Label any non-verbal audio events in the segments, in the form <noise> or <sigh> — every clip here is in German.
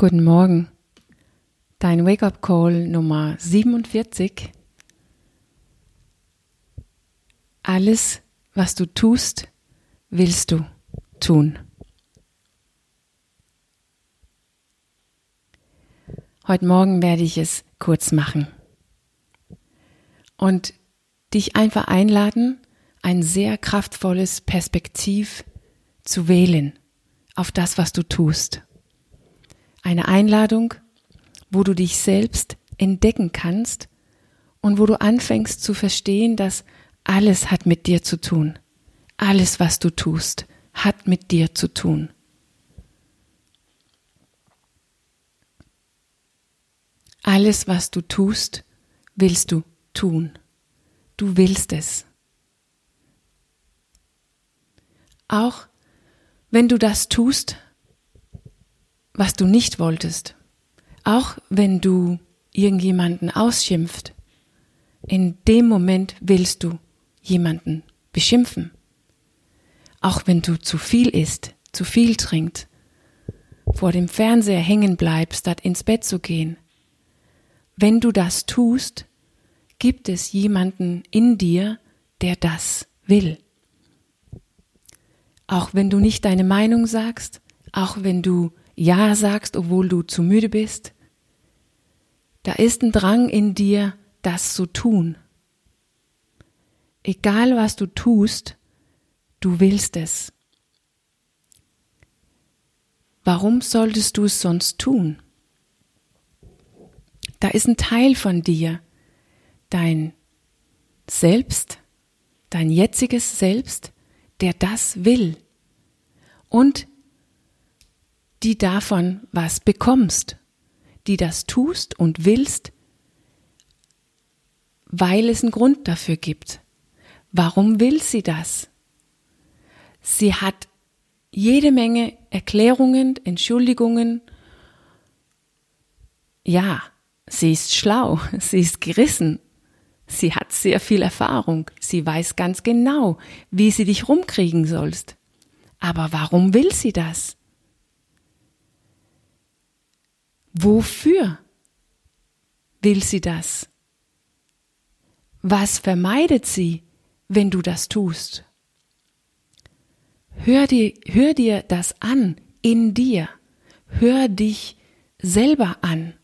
Guten Morgen. Dein Wake-up Call Nummer 47. Alles, was du tust, willst du tun. Heute Morgen werde ich es kurz machen und dich einfach einladen, ein sehr kraftvolles Perspektiv zu wählen auf das, was du tust. Eine Einladung, wo du dich selbst entdecken kannst und wo du anfängst zu verstehen, dass alles hat mit dir zu tun. Alles, was du tust, hat mit dir zu tun. Alles, was du tust, willst du tun. Du willst es. Auch wenn du das tust, was du nicht wolltest, auch wenn du irgendjemanden ausschimpft, in dem Moment willst du jemanden beschimpfen. Auch wenn du zu viel isst, zu viel trinkt, vor dem Fernseher hängen bleibst, statt ins Bett zu gehen. Wenn du das tust, gibt es jemanden in dir, der das will. Auch wenn du nicht deine Meinung sagst, auch wenn du ja sagst, obwohl du zu müde bist. Da ist ein Drang in dir, das zu tun. Egal was du tust, du willst es. Warum solltest du es sonst tun? Da ist ein Teil von dir, dein Selbst, dein jetziges Selbst, der das will. Und die davon was bekommst, die das tust und willst, weil es einen Grund dafür gibt. Warum will sie das? Sie hat jede Menge Erklärungen, Entschuldigungen. Ja, sie ist schlau, <laughs> sie ist gerissen, sie hat sehr viel Erfahrung, sie weiß ganz genau, wie sie dich rumkriegen sollst. Aber warum will sie das? Wofür will sie das? Was vermeidet sie, wenn du das tust? Hör dir, hör dir das an in dir. Hör dich selber an.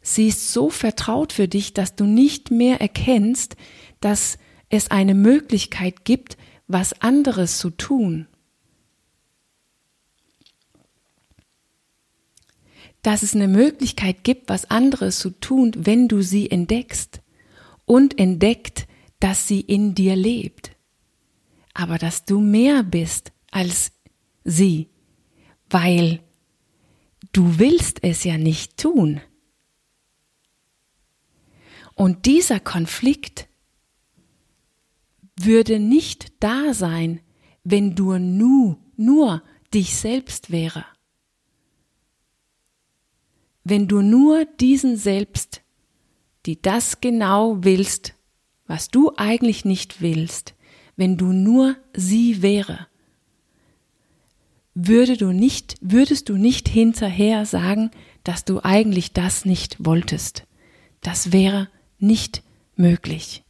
Sie ist so vertraut für dich, dass du nicht mehr erkennst, dass es eine Möglichkeit gibt, was anderes zu tun. Dass es eine Möglichkeit gibt, was anderes zu tun, wenn du sie entdeckst und entdeckt, dass sie in dir lebt. Aber dass du mehr bist als sie, weil du willst es ja nicht tun. Und dieser Konflikt würde nicht da sein, wenn du nur, nur dich selbst wäre wenn du nur diesen selbst, die das genau willst, was du eigentlich nicht willst, wenn du nur sie wäre, würde du nicht, würdest du nicht hinterher sagen, dass du eigentlich das nicht wolltest. Das wäre nicht möglich.